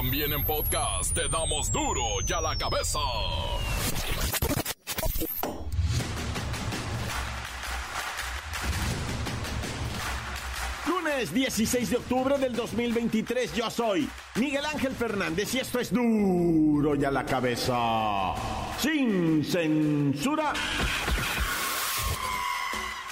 También en podcast te damos duro y a la cabeza. Lunes 16 de octubre del 2023, yo soy Miguel Ángel Fernández y esto es duro y a la cabeza. Sin censura.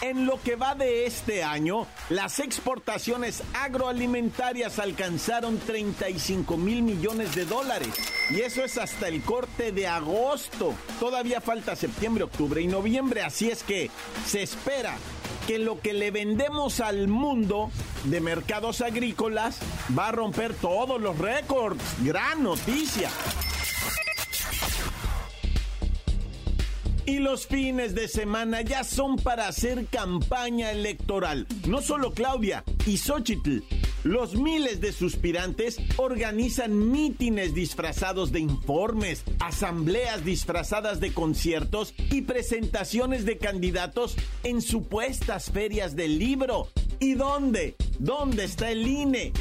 En lo que va de este año, las exportaciones agroalimentarias alcanzaron 35 mil millones de dólares. Y eso es hasta el corte de agosto. Todavía falta septiembre, octubre y noviembre. Así es que se espera que lo que le vendemos al mundo de mercados agrícolas va a romper todos los récords. Gran noticia. Y los fines de semana ya son para hacer campaña electoral. No solo Claudia y Xochitl. Los miles de suspirantes organizan mítines disfrazados de informes, asambleas disfrazadas de conciertos y presentaciones de candidatos en supuestas ferias del libro. ¿Y dónde? ¿Dónde está el INE?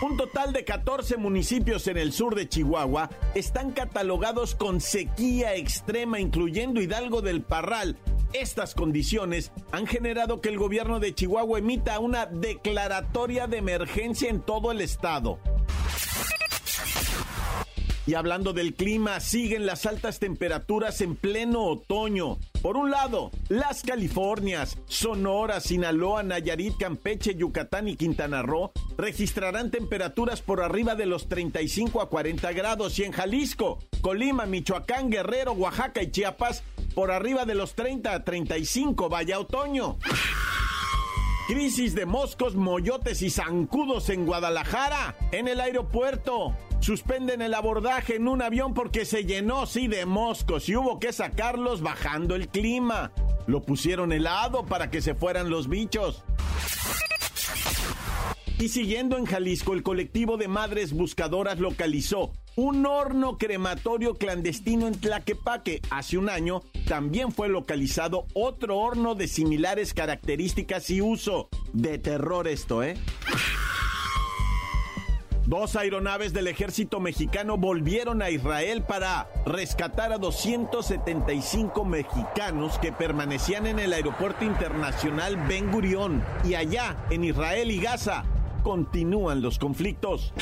Un total de 14 municipios en el sur de Chihuahua están catalogados con sequía extrema, incluyendo Hidalgo del Parral. Estas condiciones han generado que el gobierno de Chihuahua emita una declaratoria de emergencia en todo el estado. Y hablando del clima, siguen las altas temperaturas en pleno otoño. Por un lado, las Californias, Sonora, Sinaloa, Nayarit, Campeche, Yucatán y Quintana Roo registrarán temperaturas por arriba de los 35 a 40 grados y en Jalisco, Colima, Michoacán, Guerrero, Oaxaca y Chiapas por arriba de los 30 a 35, vaya otoño. Crisis de moscos, moyotes y zancudos en Guadalajara, en el aeropuerto. Suspenden el abordaje en un avión porque se llenó, sí, de moscos y hubo que sacarlos bajando el clima. Lo pusieron helado para que se fueran los bichos. Y siguiendo en Jalisco, el colectivo de madres buscadoras localizó un horno crematorio clandestino en Tlaquepaque. Hace un año también fue localizado otro horno de similares características y uso. De terror esto, ¿eh? Dos aeronaves del ejército mexicano volvieron a Israel para rescatar a 275 mexicanos que permanecían en el aeropuerto internacional Ben Gurión. Y allá, en Israel y Gaza, continúan los conflictos.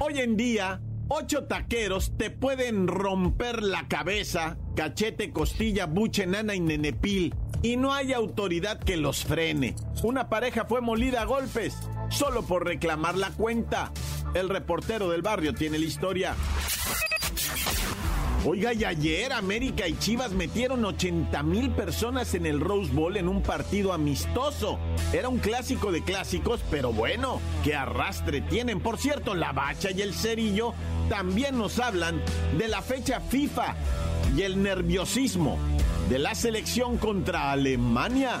Hoy en día, ocho taqueros te pueden romper la cabeza, cachete, costilla, buche, nana y nenepil, y no hay autoridad que los frene. Una pareja fue molida a golpes, solo por reclamar la cuenta. El reportero del barrio tiene la historia. Oiga, y ayer América y Chivas metieron 80 mil personas en el Rose Bowl en un partido amistoso. Era un clásico de clásicos, pero bueno, qué arrastre tienen. Por cierto, la bacha y el cerillo también nos hablan de la fecha FIFA y el nerviosismo de la selección contra Alemania.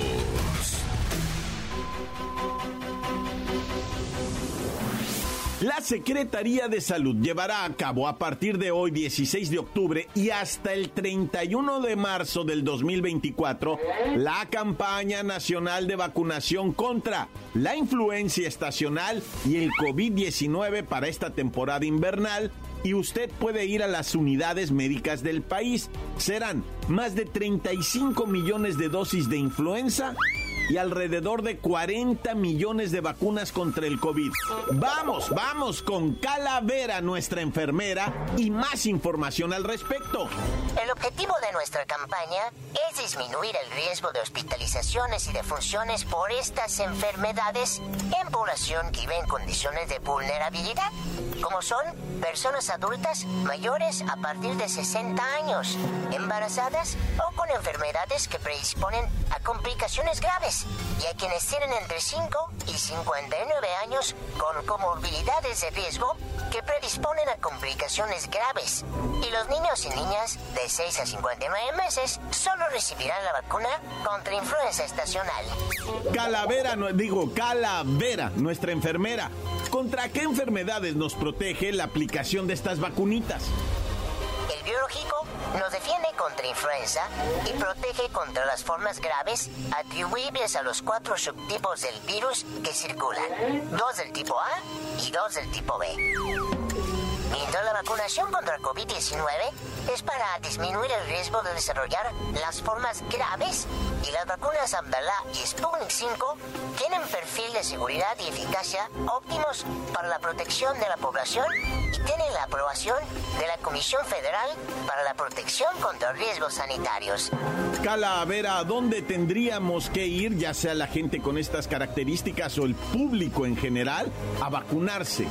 La Secretaría de Salud llevará a cabo a partir de hoy 16 de octubre y hasta el 31 de marzo del 2024 la campaña nacional de vacunación contra la influencia estacional y el COVID-19 para esta temporada invernal y usted puede ir a las unidades médicas del país. Serán más de 35 millones de dosis de influenza y alrededor de 40 millones de vacunas contra el COVID. Vamos, vamos con Calavera, nuestra enfermera, y más información al respecto. El objetivo de nuestra campaña es disminuir el riesgo de hospitalizaciones y defunciones por estas enfermedades en población que vive en condiciones de vulnerabilidad, como son personas adultas mayores a partir de 60 años, embarazadas o con enfermedades que predisponen a complicaciones graves y a quienes tienen entre 5 y 59 años con comorbilidades de riesgo que predisponen a complicaciones graves. Y los niños y niñas de 6 a 59 meses solo recibirán la vacuna contra influenza estacional. Calavera, digo, Calavera, nuestra enfermera. ¿Contra qué enfermedades nos protege la aplicación de estas vacunitas? Biológico nos defiende contra influenza y protege contra las formas graves atribuibles a los cuatro subtipos del virus que circulan, dos del tipo A y dos del tipo B. Mientras la vacunación contra COVID-19 es para disminuir el riesgo de desarrollar las formas graves y las vacunas Abdala y Sputnik 5 tienen perfil de seguridad y eficacia óptimos para la protección de la población y tienen la aprobación de la Comisión Federal para la Protección contra Riesgos Sanitarios. Calavera, ¿a dónde tendríamos que ir, ya sea la gente con estas características o el público en general, a vacunarse?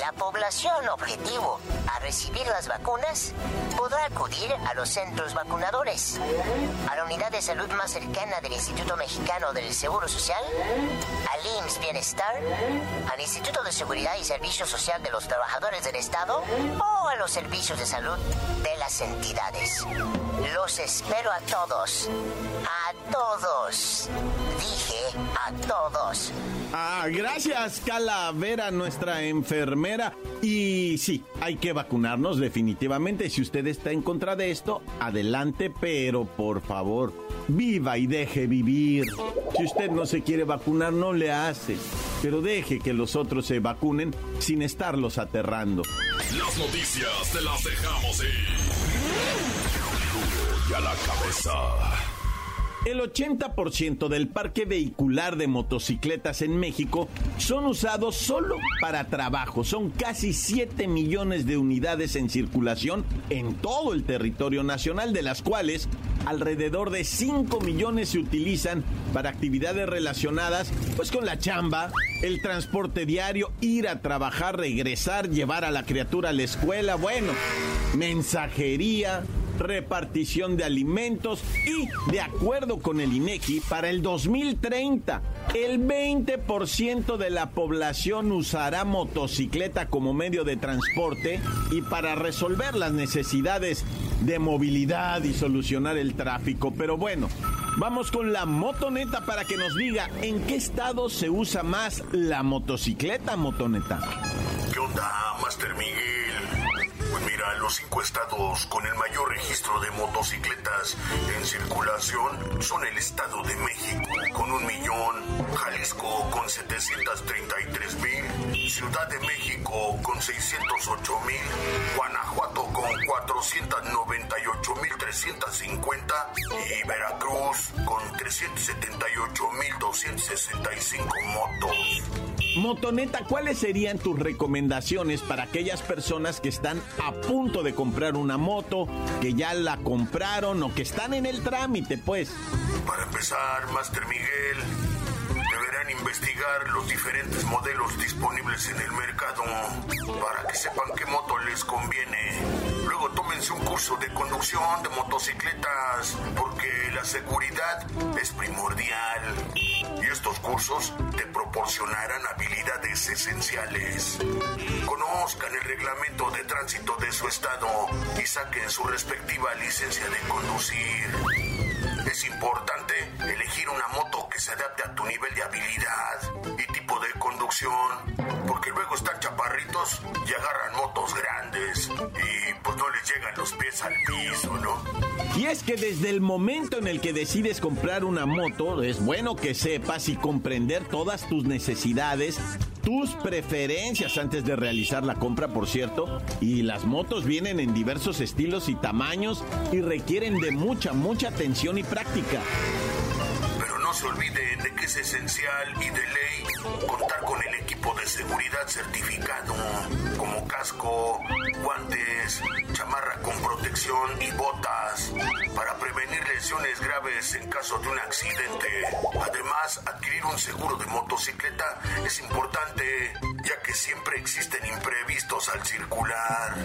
La población objetivo a recibir las vacunas podrá acudir a los centros vacunadores, a la unidad de salud más cercana del Instituto Mexicano del Seguro Social, al IMSS Bienestar, al Instituto de Seguridad y Servicio Social de los Trabajadores del Estado o a los servicios de salud de las entidades. Los espero a todos. Todos. Dije a todos. Ah, gracias, Calavera, nuestra enfermera. Y sí, hay que vacunarnos definitivamente. Si usted está en contra de esto, adelante, pero por favor, viva y deje vivir. Si usted no se quiere vacunar, no le hace. Pero deje que los otros se vacunen sin estarlos aterrando. Las noticias te las dejamos ir. Y a la cabeza. El 80% del parque vehicular de motocicletas en México son usados solo para trabajo. Son casi 7 millones de unidades en circulación en todo el territorio nacional, de las cuales alrededor de 5 millones se utilizan para actividades relacionadas pues con la chamba, el transporte diario, ir a trabajar, regresar, llevar a la criatura a la escuela, bueno, mensajería, repartición de alimentos y, de acuerdo con el INEGI, para el 2030, el 20% de la población usará motocicleta como medio de transporte y para resolver las necesidades de movilidad y solucionar el tráfico. Pero bueno, vamos con la motoneta para que nos diga en qué estado se usa más la motocicleta, motoneta. ¿Qué onda, Master Miguel? Los cinco estados con el mayor registro de motocicletas en circulación son el Estado de México con un millón, Jalisco con 733 mil, Ciudad de México con 608 mil, Guanajuato con 498 mil 350 y Veracruz con 378 mil 265 motos. Motoneta, ¿cuáles serían tus recomendaciones para aquellas personas que están a punto de comprar una moto, que ya la compraron o que están en el trámite, pues? Para empezar, Master Miguel, investigar los diferentes modelos disponibles en el mercado para que sepan qué moto les conviene. Luego tómense un curso de conducción de motocicletas porque la seguridad es primordial y estos cursos te proporcionarán habilidades esenciales. Conozcan el reglamento de tránsito de su estado y saquen su respectiva licencia de conducir. Es importante elegir una moto se adapte a tu nivel de habilidad y tipo de conducción, porque luego están chaparritos y agarran motos grandes y pues no les llegan los pies al piso, ¿no? Y es que desde el momento en el que decides comprar una moto, es bueno que sepas y comprender todas tus necesidades, tus preferencias antes de realizar la compra, por cierto. Y las motos vienen en diversos estilos y tamaños y requieren de mucha, mucha atención y práctica se olviden de que es esencial y de ley contar con el de seguridad certificado, como casco, guantes, chamarra con protección y botas, para prevenir lesiones graves en caso de un accidente. Además, adquirir un seguro de motocicleta es importante, ya que siempre existen imprevistos al circular.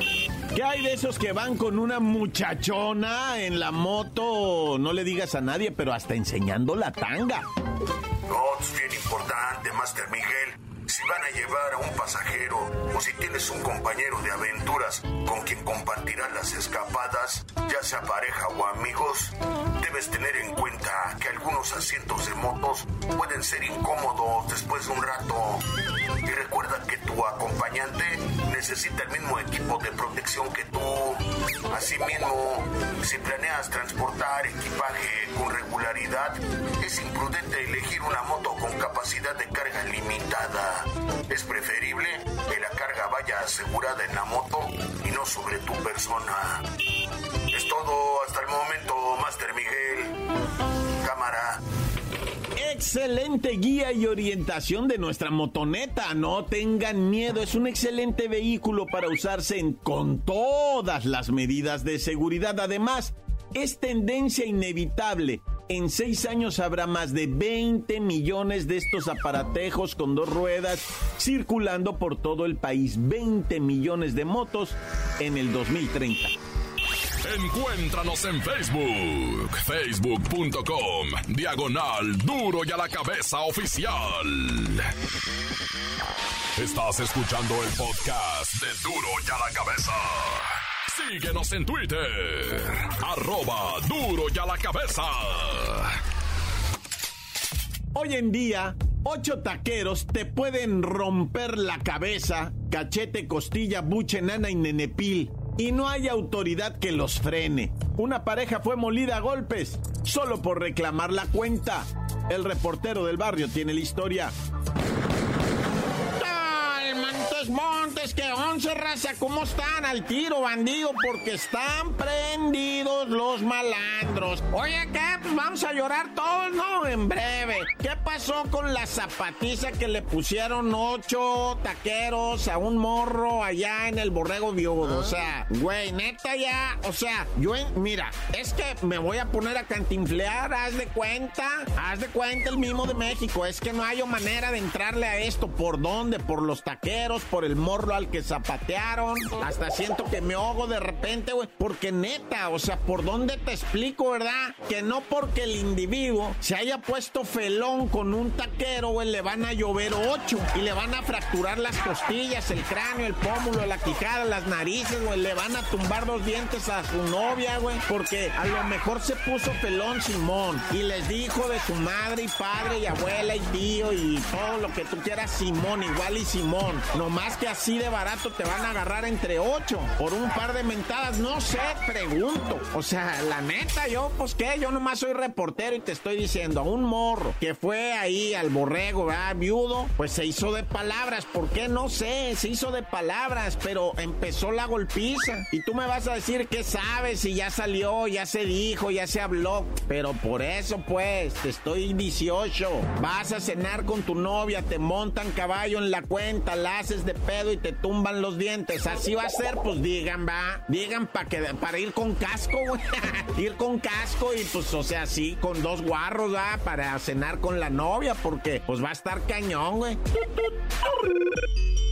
¿Qué hay de esos que van con una muchachona en la moto? No le digas a nadie, pero hasta enseñando la tanga. No, es bien importante, Master Miguel. Si van a llevar a un pasajero o si tienes un compañero de aventuras con quien compartirás las escapadas, ya sea pareja o amigos, debes tener en cuenta que algunos asientos de motos pueden ser incómodos después de un rato. Y recuerda que tu acompañante necesita el mismo equipo de protección que tú. Asimismo, si planeas transportar equipaje con regularidad, es imprudente elegir una moto con capacidad de carga limitada. Es preferible que la carga vaya asegurada en la moto y no sobre tu persona. Excelente guía y orientación de nuestra motoneta. No tengan miedo, es un excelente vehículo para usarse en- con todas las medidas de seguridad. Además, es tendencia inevitable. En seis años habrá más de 20 millones de estos aparatejos con dos ruedas circulando por todo el país. 20 millones de motos en el 2030. Encuéntranos en Facebook, facebook.com, diagonal duro y a la cabeza oficial. Estás escuchando el podcast de duro y a la cabeza. Síguenos en Twitter, arroba duro y a la cabeza. Hoy en día, ocho taqueros te pueden romper la cabeza, cachete, costilla, buche, nana y nenepil. Y no hay autoridad que los frene. Una pareja fue molida a golpes solo por reclamar la cuenta. El reportero del barrio tiene la historia. ¡Ay, Montes, Montes, que once raza, ¿cómo están? Al tiro, bandido, porque están prendidos los malandros. Oye, ¿qué? Pues vamos a llorar todos, ¿no? En breve. ¿Qué pasó con la zapatiza que le pusieron ocho taqueros a un morro allá en el borrego viudo? O sea, güey, neta ya, o sea, yo, mira, es que me voy a poner a cantinflear, haz de cuenta, haz de cuenta el mismo de México, es que no hay manera de entrarle a esto, ¿por dónde? Por los taqueros, por el morro al que zapatearon, hasta siento que me ahogo de repente, güey, porque neta, o sea, ¿por dónde te explico, verdad? Que no porque el individuo se haya puesto felón con un taquero, güey, le van a llover ocho y le van a fracturar las costillas, el cráneo, el pómulo, la quijada, las narices, güey, le van a tumbar los dientes a su novia, güey, porque a lo mejor se puso pelón Simón y les dijo de su madre y padre y abuela y tío y todo lo que tú quieras Simón, igual y Simón, nomás que así de barato te van a agarrar entre ocho por un par de mentadas, no sé, pregunto, o sea, la neta, yo, pues qué, yo nomás soy reportero y te estoy diciendo, a un morro que fue ahí al borrego, ¿verdad? Viudo, pues se hizo de palabras, ¿por qué? No sé, se hizo de palabras, pero empezó la golpiza. Y tú me vas a decir que sabes si ya salió, ya se dijo, ya se habló, pero por eso pues, te estoy 18, vas a cenar con tu novia, te montan caballo en la cuenta, la haces de pedo y te tumban los dientes, así va a ser, pues digan, va, digan para que para ir con casco, güey. ir con casco y pues, o sea, sí, con dos guarros, va, para cenar con la novia, porque pues va a estar cañón, güey.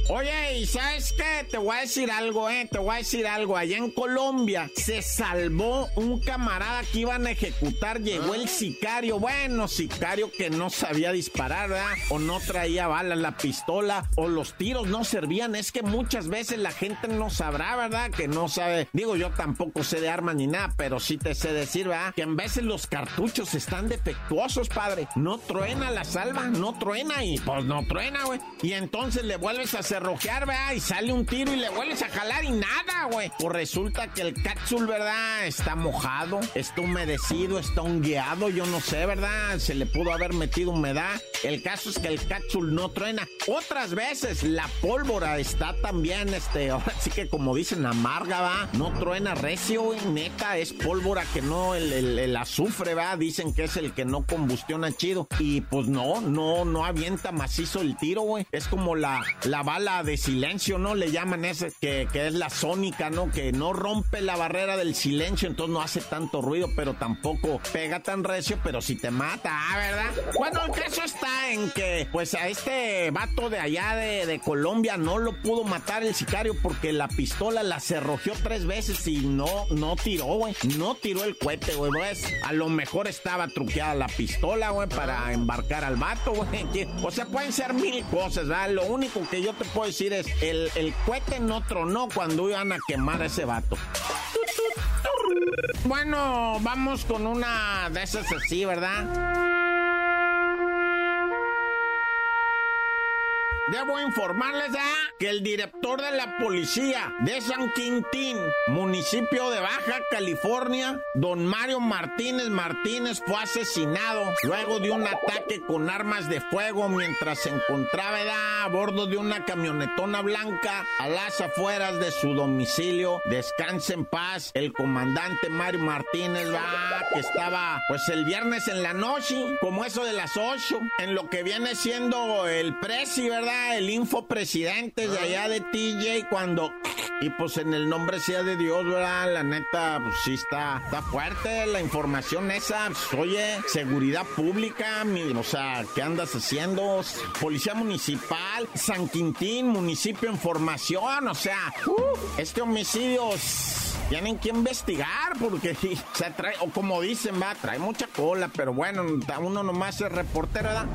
Oye, ¿y sabes qué? Te voy a decir algo, ¿eh? Te voy a decir algo. Allá en Colombia se salvó un camarada que iban a ejecutar. Llegó el sicario. Bueno, sicario que no sabía disparar, ¿verdad? O no traía balas la pistola. O los tiros no servían. Es que muchas veces la gente no sabrá, ¿verdad? Que no sabe. Digo, yo tampoco sé de armas ni nada, pero sí te sé decir, ¿verdad? Que en veces los cartuchos están defectuosos, padre. No truena la salva, no truena y pues no truena, güey. Y entonces le vuelves a cerrojear, ¿verdad? Y sale un tiro y le vuelves a jalar y nada, güey. Pues resulta que el cápsul, ¿verdad? Está mojado, está humedecido, está hongueado, yo no sé, ¿verdad? Se le pudo haber metido humedad. El caso es que el cápsul no truena. Otras veces la pólvora está también, este, ahora sí que como dicen, amarga, va. No truena recio, güey. Neta, es pólvora que no, el, el, azufre, va. Dicen que es el que no combustiona chido. Y pues no, no, no avienta macizo el tiro, güey. Es como la, la bala de silencio, ¿no? Le llaman ese, que, que es la sónica, ¿no? Que no rompe la barrera del silencio, entonces no hace tanto ruido, pero tampoco pega tan recio, pero si te mata, ¿ah, ¿verdad? Bueno, el caso está en que, pues a este vato de allá de, de no lo pudo matar el sicario porque la pistola la cerrojeó tres veces y no, no tiró, güey. No tiró el cohete, güey. Pues, a lo mejor estaba truqueada la pistola, güey, para embarcar al vato, güey. O sea, pueden ser mil cosas, ¿verdad? Lo único que yo te puedo decir es, el, el cohete no tronó cuando iban a quemar a ese vato. Bueno, vamos con una de esas así, ¿verdad? Debo informarles ¿ah? que el director de la policía de San Quintín, municipio de Baja California, don Mario Martínez Martínez, fue asesinado luego de un ataque con armas de fuego mientras se encontraba a bordo de una camionetona blanca a las afueras de su domicilio. Descanse en paz el comandante Mario Martínez, que estaba pues el viernes en la noche, como eso de las 8, en lo que viene siendo el presi, ¿verdad? El info presidente de allá de TJ cuando... Y pues en el nombre sea de Dios, ¿verdad? La neta, pues sí está, está fuerte la información esa. Pues, oye, seguridad pública, o sea, ¿qué andas haciendo? Policía municipal, San Quintín, municipio en formación, o sea, este homicidio tienen que investigar porque se trae, o como dicen, va, trae mucha cola, pero bueno, uno nomás es reportero, ¿verdad?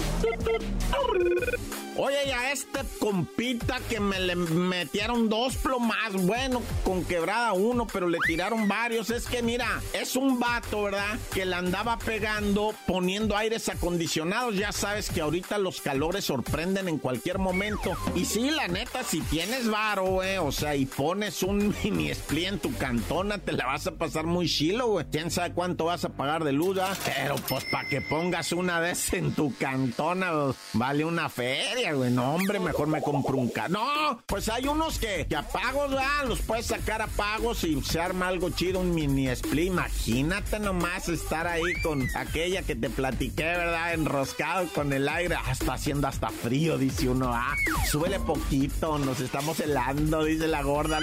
Oye, ya este compita que me le metieron dos plomas, bueno, con quebrada uno, pero le tiraron varios. Es que mira, es un vato, ¿verdad? Que le andaba pegando, poniendo aires acondicionados. Ya sabes que ahorita los calores sorprenden en cualquier momento. Y sí, la neta, si tienes varo, güey, o sea, y pones un mini split en tu cantona, te la vas a pasar muy chilo, güey. Quién sabe cuánto vas a pagar de luz, ¿verdad? Pero pues para que pongas una vez en tu cantona, vale una feria. No, hombre, mejor me compro un carro. No, pues hay unos que, que a pagos, Los puedes sacar a pagos y se arma algo chido, un mini split. Imagínate nomás estar ahí con aquella que te platiqué, ¿verdad? Enroscado con el aire. Ah, está haciendo hasta frío, dice uno. Ah, súbele poquito, nos estamos helando, dice la gorda.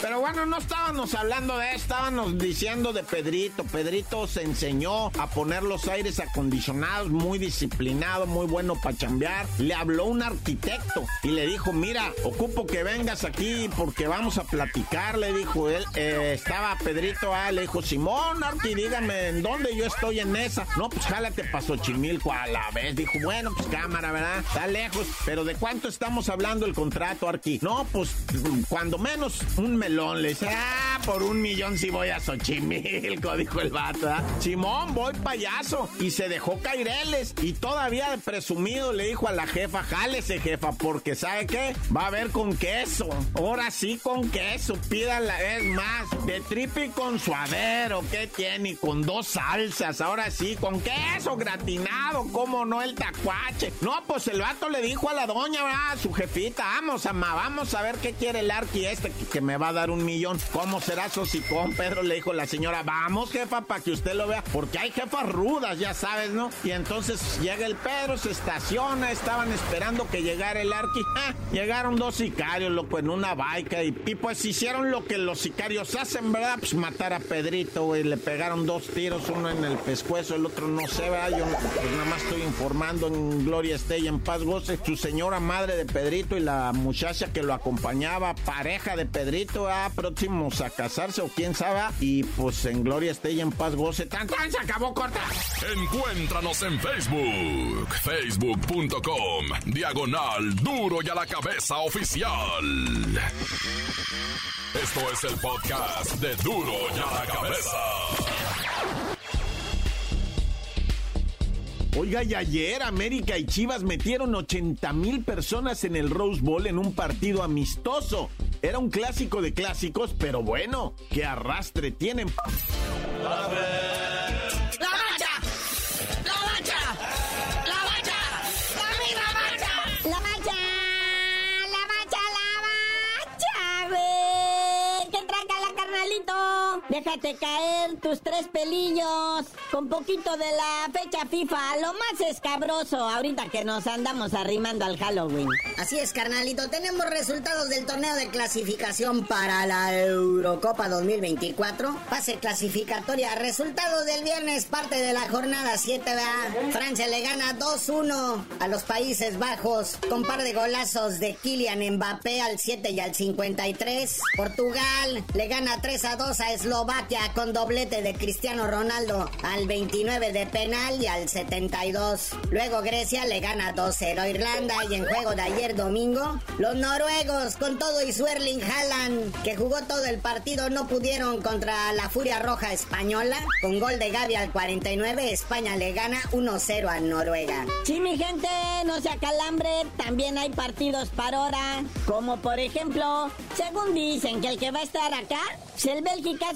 Pero bueno, no estábamos hablando de estábamos diciendo de Pedrito. Pedrito se enseñó a poner los aires acondicionados, muy disciplinado, muy bueno para chambear le habló un arquitecto y le dijo, mira, ocupo que vengas aquí porque vamos a platicar, le dijo él. Eh, estaba Pedrito, ah, le dijo, Simón, Arqui, dígame, ¿en dónde yo estoy en esa? No, pues jálate pa' Xochimilco a la vez. Dijo, bueno, pues cámara, ¿verdad? Está lejos, pero ¿de cuánto estamos hablando el contrato, Arqui? No, pues cuando menos un melón. Le dice, ah, por un millón si voy a Xochimilco, dijo el vato, ¿ah? Simón, voy payaso. Y se dejó caireles y todavía de presumido le dijo a la jefa, jálese jefa, porque ¿sabe qué? Va a haber con queso. Ahora sí con queso, pídala, es más, de tripe con suadero, ¿qué tiene? Con dos salsas, ahora sí, con queso gratinado, ¿cómo no el tacuache? No, pues el vato le dijo a la doña, a su jefita, vamos, ama, vamos a ver qué quiere el arqui este, que, me va a dar un millón. ¿Cómo será con Pedro le dijo la señora, vamos jefa, para que usted lo vea, porque hay jefas rudas, ya sabes, ¿no? Y entonces llega el Pedro, se estaciona, estaban esperando que llegara el arqui. Ah, llegaron dos sicarios, loco, en una baica. Y, pues hicieron lo que los sicarios hacen, ¿verdad? Pues matar a Pedrito, güey. Le pegaron dos tiros, uno en el pescuezo, el otro no sé, ¿verdad? Yo pues, nada más estoy informando en Gloria Estella, en paz goce. Su señora madre de Pedrito y la muchacha que lo acompañaba, pareja de Pedrito, ah, a casarse o quién sabe. Y pues en Gloria Estella, en paz goce. ¡Tan, tan! Se acabó corta. Encuéntranos en Facebook, facebook.com diagonal duro y a la cabeza oficial. Esto es el podcast de duro y a la cabeza. Oiga, y ayer América y Chivas metieron 80 mil personas en el Rose Bowl en un partido amistoso. Era un clásico de clásicos, pero bueno, qué arrastre tienen. Déjate caer tus tres pelillos con poquito de la fecha FIFA, lo más escabroso ahorita que nos andamos arrimando al Halloween. Así es, carnalito, tenemos resultados del torneo de clasificación para la Eurocopa 2024. Fase clasificatoria, resultados del viernes, parte de la jornada 7, ¿verdad? Francia le gana 2-1 a los Países Bajos con par de golazos de Kylian Mbappé al 7 y al 53. Portugal le gana 3-2 a Eslovaquia Eslovaquia con doblete de Cristiano Ronaldo al 29 de penal y al 72. Luego Grecia le gana 2-0 a Irlanda y en juego de ayer domingo, los noruegos con todo y su Erling Haaland, que jugó todo el partido, no pudieron contra la Furia Roja española. Con gol de Gaby al 49, España le gana 1-0 a Noruega. Sí, mi gente, no se acalambre, también hay partidos para hora, como por ejemplo, según dicen que el que va a estar acá, es el Bélgica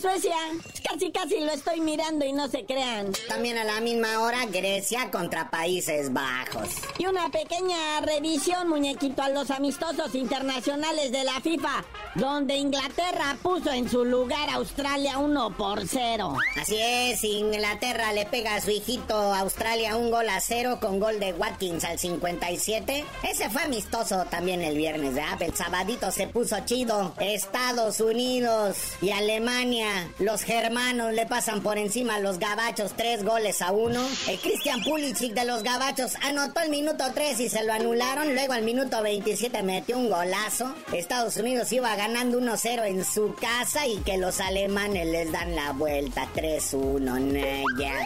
Casi casi lo estoy mirando y no se crean. También a la misma hora Grecia contra Países Bajos. Y una pequeña revisión, muñequito, a los amistosos internacionales de la FIFA, donde Inglaterra puso en su lugar a Australia 1 por 0. Así es, Inglaterra le pega a su hijito Australia un gol a cero con gol de Watkins al 57. Ese fue amistoso también el viernes, ¿verdad? El sabadito se puso chido. Estados Unidos y Alemania los germanos le pasan por encima a los gabachos tres goles a uno. El Christian Pulisic de los gabachos anotó el minuto 3 y se lo anularon. Luego al minuto 27 metió un golazo. Estados Unidos iba ganando 1-0 en su casa y que los alemanes les dan la vuelta 3-1.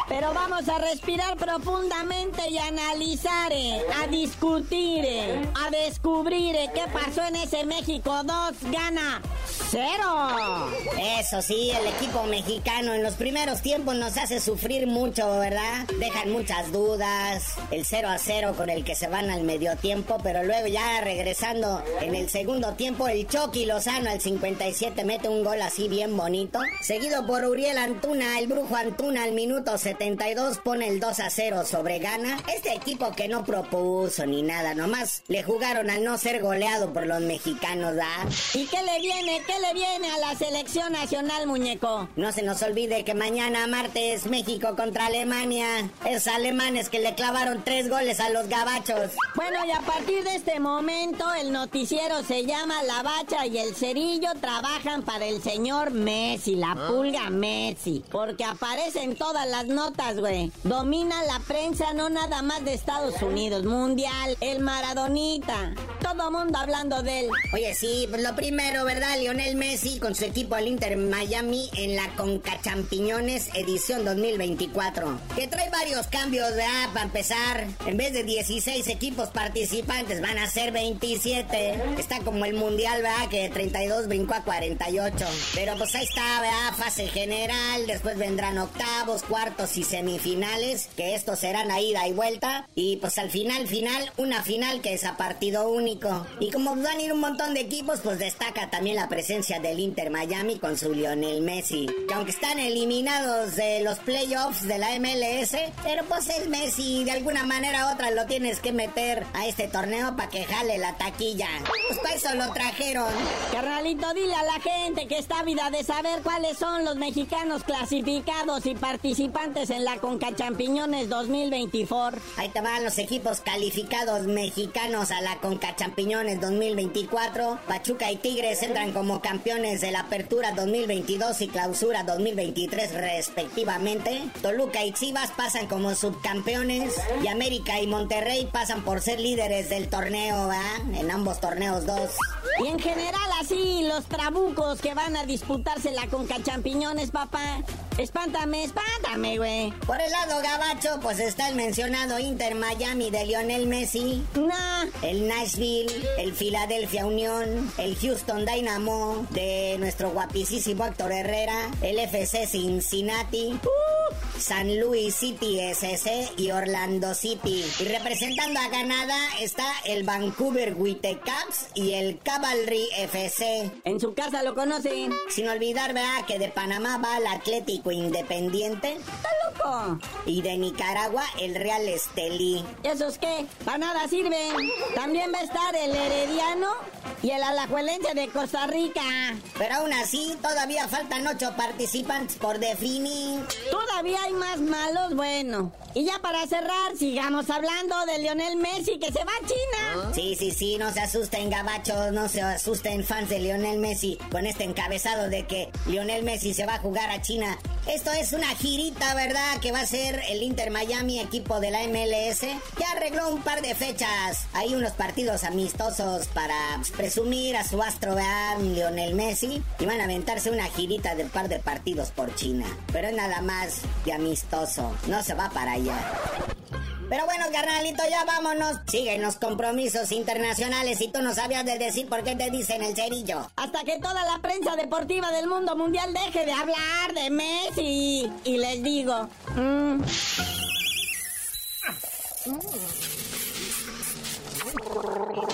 Pero vamos a respirar profundamente y analizar, eh, a discutir, eh, a descubrir eh, qué pasó en ese México 2 gana 0. Eso sí, el equipo mexicano en los primeros tiempos nos hace sufrir mucho, ¿verdad? Dejan muchas dudas, el 0 a 0 con el que se van al medio tiempo, pero luego ya regresando en el segundo tiempo, el Chucky Lozano al 57 mete un gol así bien bonito, seguido por Uriel Antuna, el brujo Antuna al minuto 72 pone el 2 a 0 sobre Gana. Este equipo que no propuso ni nada, nomás le jugaron al no ser goleado por los mexicanos, ¿verdad? ¿Y qué le viene? ¿Qué le viene a la selección nacional, muñeco? No se nos olvide que mañana martes México contra Alemania. Es alemanes que le clavaron tres goles a los gabachos. Bueno, y a partir de este momento el noticiero se llama La Bacha y el Cerillo trabajan para el señor Messi, la ah. pulga Messi. Porque aparecen todas las notas, güey. Domina la prensa no nada más de Estados Unidos, mundial, el Maradonita. Todo mundo hablando de él. Oye, sí, pues lo primero, ¿verdad? Lionel Messi con su equipo al Inter Miami en la Conca Champiñones edición 2024. Que trae varios cambios, ¿verdad? Para empezar, en vez de 16 equipos participantes van a ser 27. Está como el mundial, ¿verdad? Que de 32 brincó a 48. Pero pues ahí está, ¿verdad? Fase general, después vendrán octavos, cuartos y semifinales, que estos serán ida y vuelta. Y pues al final, final, una final que es a partido único. Y como van a ir un montón de equipos, pues destaca también la presencia del Inter Miami con su Lionel Messi. Que aunque están eliminados de los playoffs de la MLS, pero pues el Messi de alguna manera u otra lo tienes que meter a este torneo para que jale la taquilla. Pues para eso lo trajeron. Carnalito, dile a la gente que está vida de saber cuáles son los mexicanos clasificados y participantes en la Conca Champiñones 2024. Ahí te van los equipos calificados mexicanos a la Conca Champiñones 2024. Pachuca y Tigres entran como campeones de la Apertura 2022 y Clausura 2023 respectivamente. Toluca y Chivas pasan como subcampeones y América y Monterrey pasan por ser líderes del torneo. En ambos torneos dos. Y en general así, los trabucos que van a disputarse la Conca Champiñones, papá. Espántame, espántame, güey. Por el lado gabacho, pues está el mencionado Inter Miami de Lionel Messi. No. El Nashville, el Philadelphia Unión, el Houston Dynamo de nuestro guapísimo Héctor Herrera, el FC Cincinnati. San Luis City SC y Orlando City. Y representando a Canadá está el Vancouver Whitecaps y el Cavalry FC. En su casa lo conocen. Sin olvidar, ¿verdad? Que de Panamá va el Atlético Independiente. ¡Está loco! Y de Nicaragua el Real Estelí. ¿Y esos qué? Para nada sirven. También va a estar el Herediano y el Alajuelense de Costa Rica. Pero aún así, todavía faltan ocho participantes por definir. Todavía hay más malos, bueno. Y ya para cerrar, sigamos hablando de Lionel Messi que se va a China. Sí, sí, sí, no se asusten gabachos, no se asusten fans de Lionel Messi con este encabezado de que Lionel Messi se va a jugar a China. Esto es una girita, ¿verdad? Que va a ser el Inter Miami, equipo de la MLS. Ya arregló un par de fechas. Hay unos partidos amistosos para presumir a su astro, ¿verdad? Lionel Messi. Y van a aventarse una girita de un par de partidos por China. Pero es nada más amistoso. No se va para allá. Pero bueno, carnalito, ya vámonos. Siguen los compromisos internacionales y tú no sabías de decir por qué te dicen el cerillo. Hasta que toda la prensa deportiva del mundo mundial deje de hablar de Messi. Y les digo... mm, ¡La